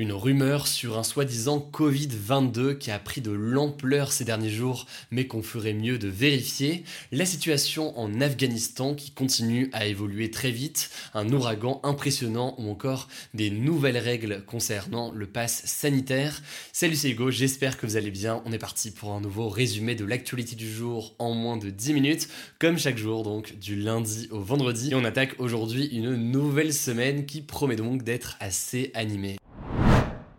Une rumeur sur un soi-disant Covid-22 qui a pris de l'ampleur ces derniers jours, mais qu'on ferait mieux de vérifier. La situation en Afghanistan qui continue à évoluer très vite, un ouragan impressionnant ou encore des nouvelles règles concernant le pass sanitaire. Salut c'est Hugo, j'espère que vous allez bien. On est parti pour un nouveau résumé de l'actualité du jour en moins de 10 minutes, comme chaque jour donc du lundi au vendredi. Et on attaque aujourd'hui une nouvelle semaine qui promet donc d'être assez animée.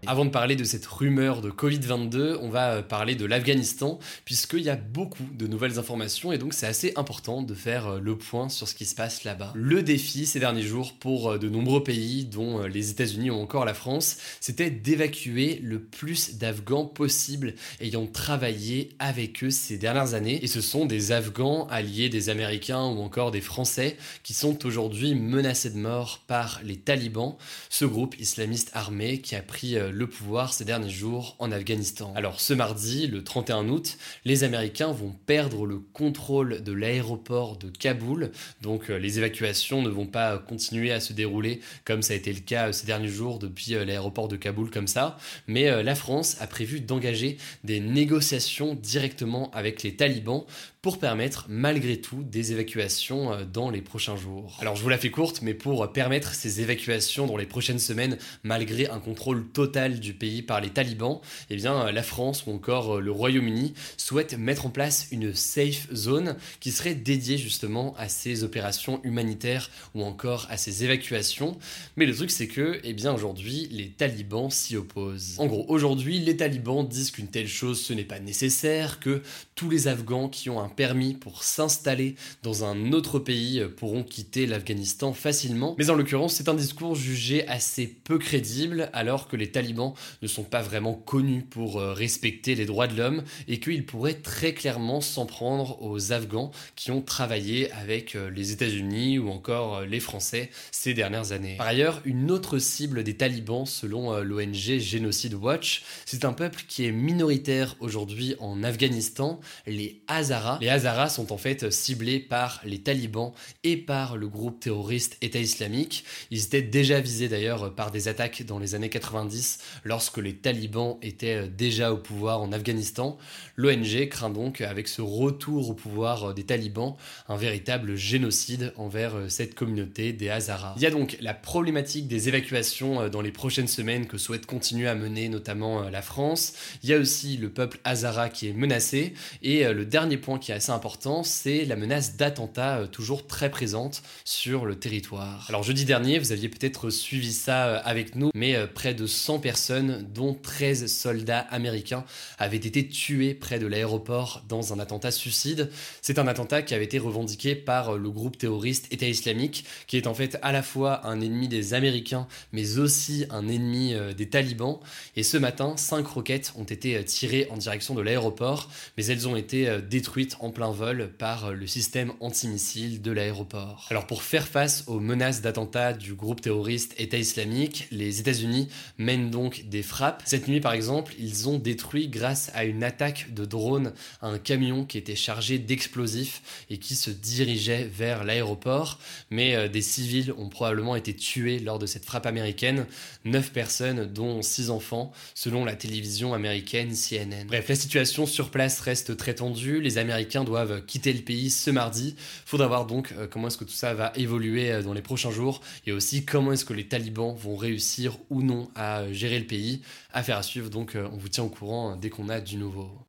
Avant de parler de cette rumeur de Covid-22, on va euh, parler de l'Afghanistan, puisqu'il y a beaucoup de nouvelles informations et donc c'est assez important de faire euh, le point sur ce qui se passe là-bas. Le défi ces derniers jours pour euh, de nombreux pays, dont les États-Unis ou encore la France, c'était d'évacuer le plus d'Afghans possible ayant travaillé avec eux ces dernières années. Et ce sont des Afghans alliés des Américains ou encore des Français qui sont aujourd'hui menacés de mort par les talibans, ce groupe islamiste armé qui a pris le pouvoir ces derniers jours en Afghanistan. Alors ce mardi, le 31 août, les Américains vont perdre le contrôle de l'aéroport de Kaboul, donc euh, les évacuations ne vont pas continuer à se dérouler comme ça a été le cas euh, ces derniers jours depuis euh, l'aéroport de Kaboul comme ça, mais la France a prévu d'engager des négociations directement avec les talibans pour permettre malgré tout des évacuations euh, dans les prochains jours. Alors je vous la fais courte, mais pour permettre ces évacuations dans les prochaines semaines, malgré un contrôle total du pays par les talibans, eh bien euh, la France ou encore euh, le Royaume-Uni souhaitent mettre en place une safe zone qui serait dédiée justement à ces opérations humanitaires ou encore à ces évacuations. Mais le truc c'est que, eh bien aujourd'hui, les talibans s'y opposent. En gros, aujourd'hui, les talibans disent qu'une telle chose ce n'est pas nécessaire, que tous les Afghans qui ont un permis pour s'installer dans un autre pays euh, pourront quitter l'Afghanistan facilement. Mais en l'occurrence, c'est un discours jugé assez peu crédible alors que les talibans ne sont pas vraiment connus pour euh, respecter les droits de l'homme et qu'ils pourraient très clairement s'en prendre aux Afghans qui ont travaillé avec euh, les États-Unis ou encore les Français ces dernières années. Par ailleurs, une autre cible des talibans selon l'ONG Genocide Watch, c'est un peuple qui est minoritaire aujourd'hui en Afghanistan, les Hazaras, les Hazaras sont en fait ciblés par les talibans et par le groupe terroriste État islamique. Ils étaient déjà visés d'ailleurs par des attaques dans les années 90 lorsque les talibans étaient déjà au pouvoir en Afghanistan. L'ONG craint donc avec ce retour au pouvoir des talibans un véritable génocide envers cette communauté des Hazaras. Il y a donc la problématique des évacuations dans les prochaines semaines que souhaite continuer à mener notamment la France. Il y a aussi le peuple Hazara qui est menacé et le dernier point qui est assez important, c'est la menace d'attentat euh, toujours très présente sur le territoire. Alors jeudi dernier, vous aviez peut-être suivi ça euh, avec nous, mais euh, près de 100 personnes, dont 13 soldats américains, avaient été tués près de l'aéroport dans un attentat suicide. C'est un attentat qui avait été revendiqué par le groupe terroriste État islamique, qui est en fait à la fois un ennemi des Américains, mais aussi un ennemi des talibans. Et ce matin, 5 roquettes ont été tirées en direction de l'aéroport, mais elles ont été détruites en plein vol par le système antimissile de l'aéroport. Alors pour faire face aux menaces d'attentats du groupe terroriste État islamique, les États-Unis mènent donc des frappes. Cette nuit par exemple, ils ont détruit grâce à une attaque de drone un camion qui était chargé d'explosifs et qui se dirigeait vers l'aéroport, mais euh, des civils ont probablement été tués lors de cette frappe américaine, 9 personnes dont 6 enfants selon la télévision américaine CNN. Bref, la situation sur place reste très tendue, les Américains doivent quitter le pays ce mardi. Faudra voir donc euh, comment est-ce que tout ça va évoluer euh, dans les prochains jours et aussi comment est-ce que les talibans vont réussir ou non à euh, gérer le pays. Affaire à suivre, donc on vous tient au courant dès qu'on a du nouveau.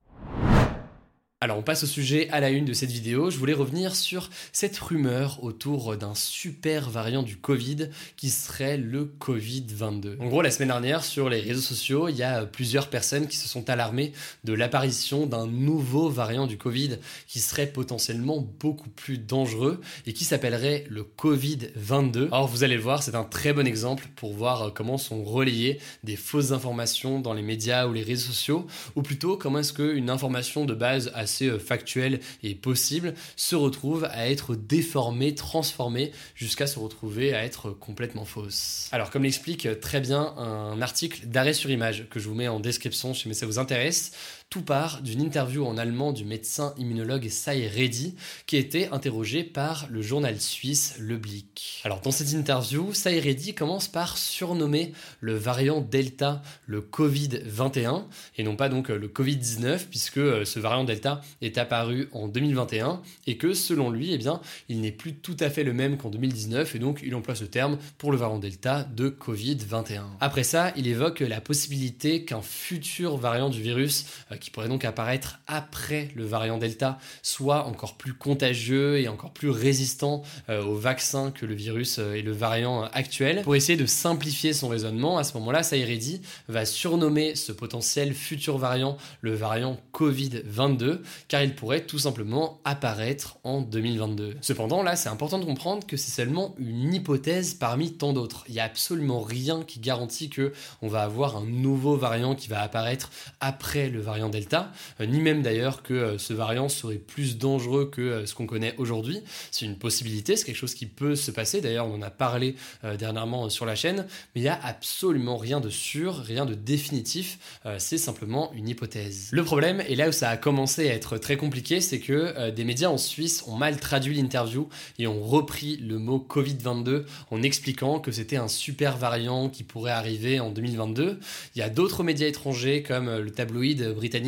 Alors on passe au sujet à la une de cette vidéo. Je voulais revenir sur cette rumeur autour d'un super variant du Covid qui serait le Covid-22. En gros, la semaine dernière, sur les réseaux sociaux, il y a plusieurs personnes qui se sont alarmées de l'apparition d'un nouveau variant du Covid qui serait potentiellement beaucoup plus dangereux et qui s'appellerait le Covid-22. Alors vous allez le voir, c'est un très bon exemple pour voir comment sont relayées des fausses informations dans les médias ou les réseaux sociaux, ou plutôt comment est-ce qu'une information de base a euh, factuel et possible, se retrouve à être déformé, transformé, jusqu'à se retrouver à être complètement fausse. Alors comme l'explique très bien un article d'arrêt sur image que je vous mets en description si ça vous intéresse, tout part d'une interview en allemand du médecin immunologue Sai Reddy, qui été interrogé par le journal suisse Le Blick. Alors dans cette interview, Sai Reddy commence par surnommer le variant Delta le Covid-21 et non pas donc le Covid-19 puisque euh, ce variant Delta est apparu en 2021 et que selon lui, eh bien, il n'est plus tout à fait le même qu'en 2019 et donc il emploie ce terme pour le variant Delta de Covid-21. Après ça, il évoque la possibilité qu'un futur variant du virus euh, qui pourrait donc apparaître après le variant Delta, soit encore plus contagieux et encore plus résistant euh, au vaccin que le virus euh, et le variant actuel. Pour essayer de simplifier son raisonnement, à ce moment-là, Saïredi va surnommer ce potentiel futur variant le variant Covid-22, car il pourrait tout simplement apparaître en 2022. Cependant, là, c'est important de comprendre que c'est seulement une hypothèse parmi tant d'autres. Il n'y a absolument rien qui garantit que on va avoir un nouveau variant qui va apparaître après le variant Delta, euh, ni même d'ailleurs que euh, ce variant serait plus dangereux que euh, ce qu'on connaît aujourd'hui. C'est une possibilité, c'est quelque chose qui peut se passer. D'ailleurs, on en a parlé dernièrement sur la chaîne, mais il n'y a absolument rien de sûr, rien de définitif. c'est simplement une hypothèse. Le problème, et là où ça a commencé à être très compliqué, c'est que des médias en Suisse ont mal traduit l'interview et ont repris le mot Covid-22 en expliquant que c'était un super variant qui pourrait arriver en 2022. Il y a d'autres médias étrangers comme le tabloïd britannique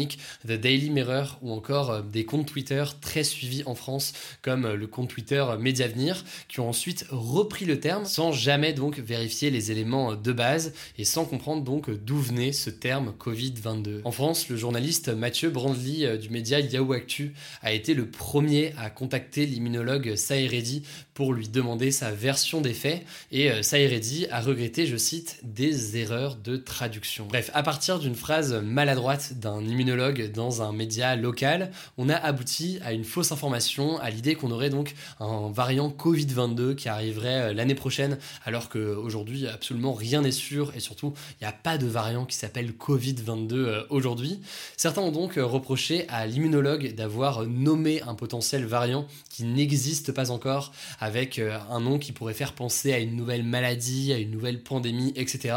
The Daily Mirror ou encore euh, des comptes Twitter très suivis en France comme euh, le compte Twitter Mediavenir qui ont ensuite repris le terme sans jamais donc vérifier les éléments euh, de base et sans comprendre donc d'où venait ce terme Covid-22. En France, le journaliste Mathieu Brandly du média Yahoo Actu a été le premier à contacter l'immunologue Saïredi pour lui demander sa version des faits et Saïredi a regretté, je cite, des erreurs de traduction. Bref, à partir d'une phrase maladroite d'un immunologue dans un média local, on a abouti à une fausse information, à l'idée qu'on aurait donc un variant Covid-22 qui arriverait euh, l'année prochaine, alors qu'aujourd'hui absolument rien n'est sûr et surtout il n'y a pas de variant qui s'appelle Covid-22 euh, aujourd'hui. Certains ont donc euh, reproché à l'immunologue d'avoir nommé un potentiel variant qui n'existe pas encore avec un nom qui pourrait faire penser à une nouvelle maladie, à une nouvelle pandémie, etc.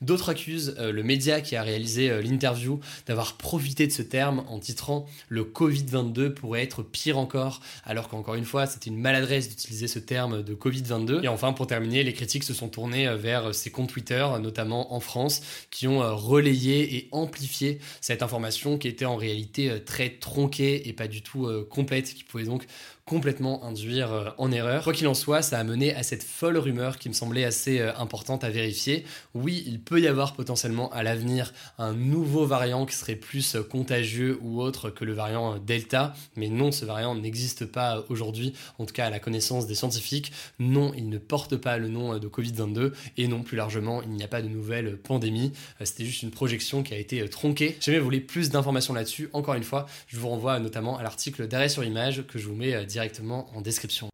D'autres accusent le média qui a réalisé l'interview d'avoir profiter de ce terme en titrant le Covid-22 pourrait être pire encore, alors qu'encore une fois, c'était une maladresse d'utiliser ce terme de Covid-22. Et enfin, pour terminer, les critiques se sont tournées euh, vers ces comptes Twitter, notamment en France, qui ont euh, relayé et amplifié cette information qui était en réalité euh, très tronquée et pas du tout complète, qui pouvait donc complètement induire euh, en erreur. Quoi qu'il en soit, ça a mené à cette folle rumeur qui me semblait assez euh, importante à vérifier. Oui, il peut y avoir potentiellement à l'avenir un nouveau variant qui serait plus euh, contagieux ou autre que le variant Delta, mais non, ce variant n'existe pas aujourd'hui, en tout cas à la connaissance des scientifiques. Non, il ne porte pas le nom de Covid-22 et non, plus largement, il n'y a pas de nouvelle pandémie. C'était juste une projection qui a été tronquée. Si jamais vous voulez plus d'informations là-dessus, encore une fois, je vous renvoie notamment à l'article d'arrêt sur image que je vous mets directement en description.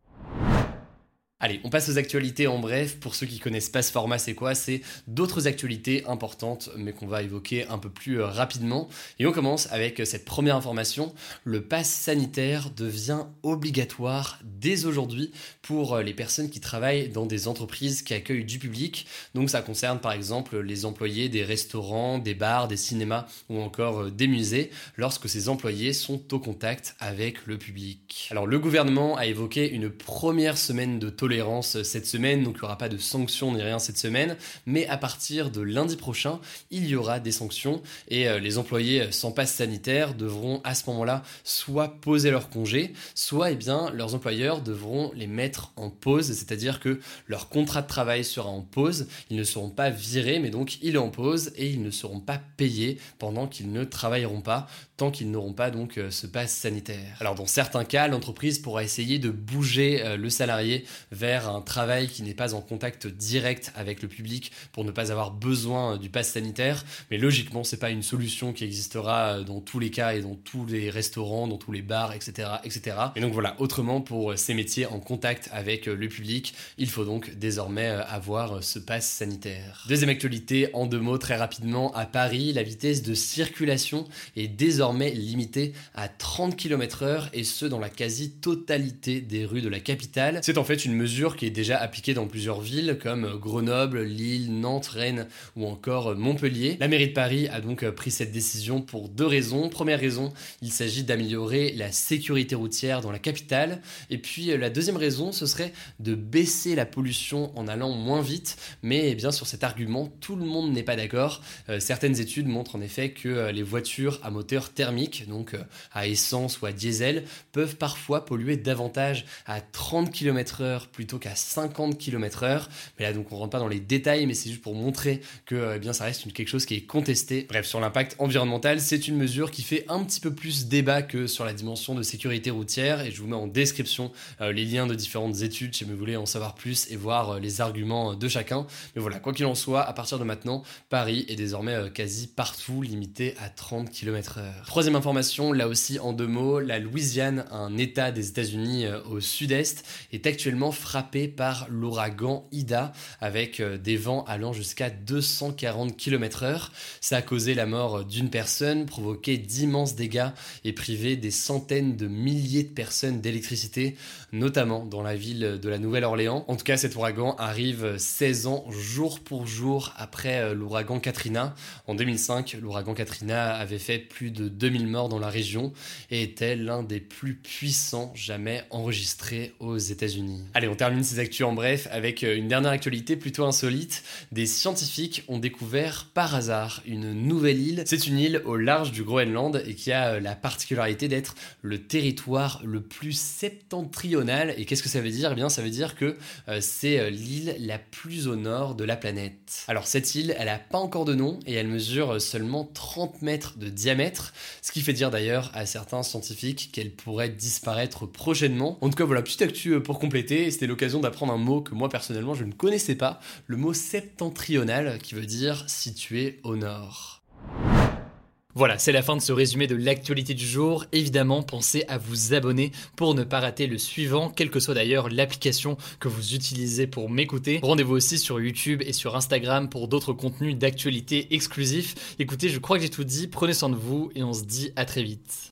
Allez, on passe aux actualités en bref. Pour ceux qui connaissent pas ce format, c'est quoi? C'est d'autres actualités importantes, mais qu'on va évoquer un peu plus euh, rapidement. Et on commence avec euh, cette première information. Le pass sanitaire devient obligatoire dès aujourd'hui pour euh, les personnes qui travaillent dans des entreprises qui accueillent du public. Donc ça concerne par exemple les employés des restaurants, des bars, des cinémas ou encore des musées, lorsque ces employés sont au contact avec le public. Alors le gouvernement a évoqué une première semaine de tolérance cette semaine, donc il n'y aura pas de sanctions ni rien cette semaine, mais à partir de lundi prochain, il y aura des sanctions. Et euh, les employés sans passe sanitaire devront à ce moment-là soit poser leur congé, soit eh bien leurs employeurs devront les mettre en pause, c'est-à-dire que leur contrat de travail sera en pause, ils ne seront pas virés, mais donc il est en pause et ils ne seront pas payés pendant qu'ils ne travailleront pas tant qu'ils n'auront pas donc euh, ce passe sanitaire. Alors dans certains cas, l'entreprise pourra essayer de bouger euh, le salarié vers un travail qui n'est pas en contact direct avec le public pour ne pas avoir besoin euh, du pass sanitaire, mais logiquement c'est pas une solution qui existera dans tous les cas et dans tous les restaurants, dans tous les bars, etc., etc. Et donc voilà, autrement pour ces métiers en contact avec le public, il faut donc désormais avoir ce pass sanitaire. Deuxième actualité, en deux mots très rapidement, à Paris, la vitesse de circulation est désormais limitée à 30 km/h et ce dans la quasi-totalité des rues de la capitale. C'est en fait une mesure qui est déjà appliquée dans plusieurs villes comme Grenoble, Lille, Nantes, Rennes ou encore Montpellier. La mairie de Paris a donc pris cette décision pour deux raisons. Première raison, il s'agit d'améliorer la sécurité routière dans la capitale. Et puis la deuxième raison, ce serait de baisser la pollution en allant moins vite. Mais eh bien sur cet argument, tout le monde n'est pas d'accord. Euh, certaines études montrent en effet que euh, les voitures à moteur thermique, donc euh, à essence ou à diesel, peuvent parfois polluer davantage à 30 km/h plutôt qu'à 50 km/h. Mais là, donc, on rentre pas dans les détails, mais c'est juste pour montrer que eh bien, ça reste quelque chose qui est contesté. Bref, sur l'impact environnemental, c'est une mesure qui fait un petit peu plus débat que sur la dimension de sécurité routière. Et je vous mets en description les liens de différentes études si vous voulez en savoir plus et voir les arguments de chacun. Mais voilà, quoi qu'il en soit, à partir de maintenant, Paris est désormais quasi partout limité à 30 km/h. Troisième information, là aussi en deux mots, la Louisiane, un état des États-Unis euh, au sud-est, est actuellement frappé par l'ouragan Ida avec euh, des vents allant jusqu'à 240 km/h. Ça a causé la mort d'une personne, provoqué d'immenses dégâts et privé des centaines de milliers de personnes d'électricité, notamment dans la ville de la Nouvelle-Orléans. En tout cas, cet ouragan arrive 16 ans jour pour jour après euh, l'ouragan Katrina. En 2005, l'ouragan Katrina avait fait plus de 2000 morts dans la région et était l'un des plus puissants jamais enregistrés aux États-Unis. Allez, on termine ces actus en bref avec euh, une dernière actualité plutôt insolite. Des scientifiques ont découvert par hasard une nouvelle île. C'est une île au large du Groenland et qui a euh, la particularité d'être le territoire le plus septentrional. Et qu'est-ce que ça veut dire? Eh bien, ça veut dire que euh, c'est l'île la plus au nord de la planète. Alors cette île, elle n'a pas encore de nom et elle mesure seulement 30 mètres de diamètre, ce qui fait dire d'ailleurs à certains scientifiques qu'elle pourrait disparaître prochainement. En tout cas, voilà, petite actu pour compléter, l'occasion d'apprendre un mot que moi personnellement je ne connaissais pas, le mot septentrional qui veut dire situé au nord. Voilà, c'est la fin de ce résumé de l'actualité du jour. Évidemment, pensez à vous abonner pour ne pas rater le suivant, quelle que soit d'ailleurs l'application que vous utilisez pour m'écouter. Rendez-vous aussi sur YouTube et sur Instagram pour d'autres contenus d'actualité exclusifs. Écoutez, je crois que j'ai tout dit, prenez soin de vous et on se dit à très vite.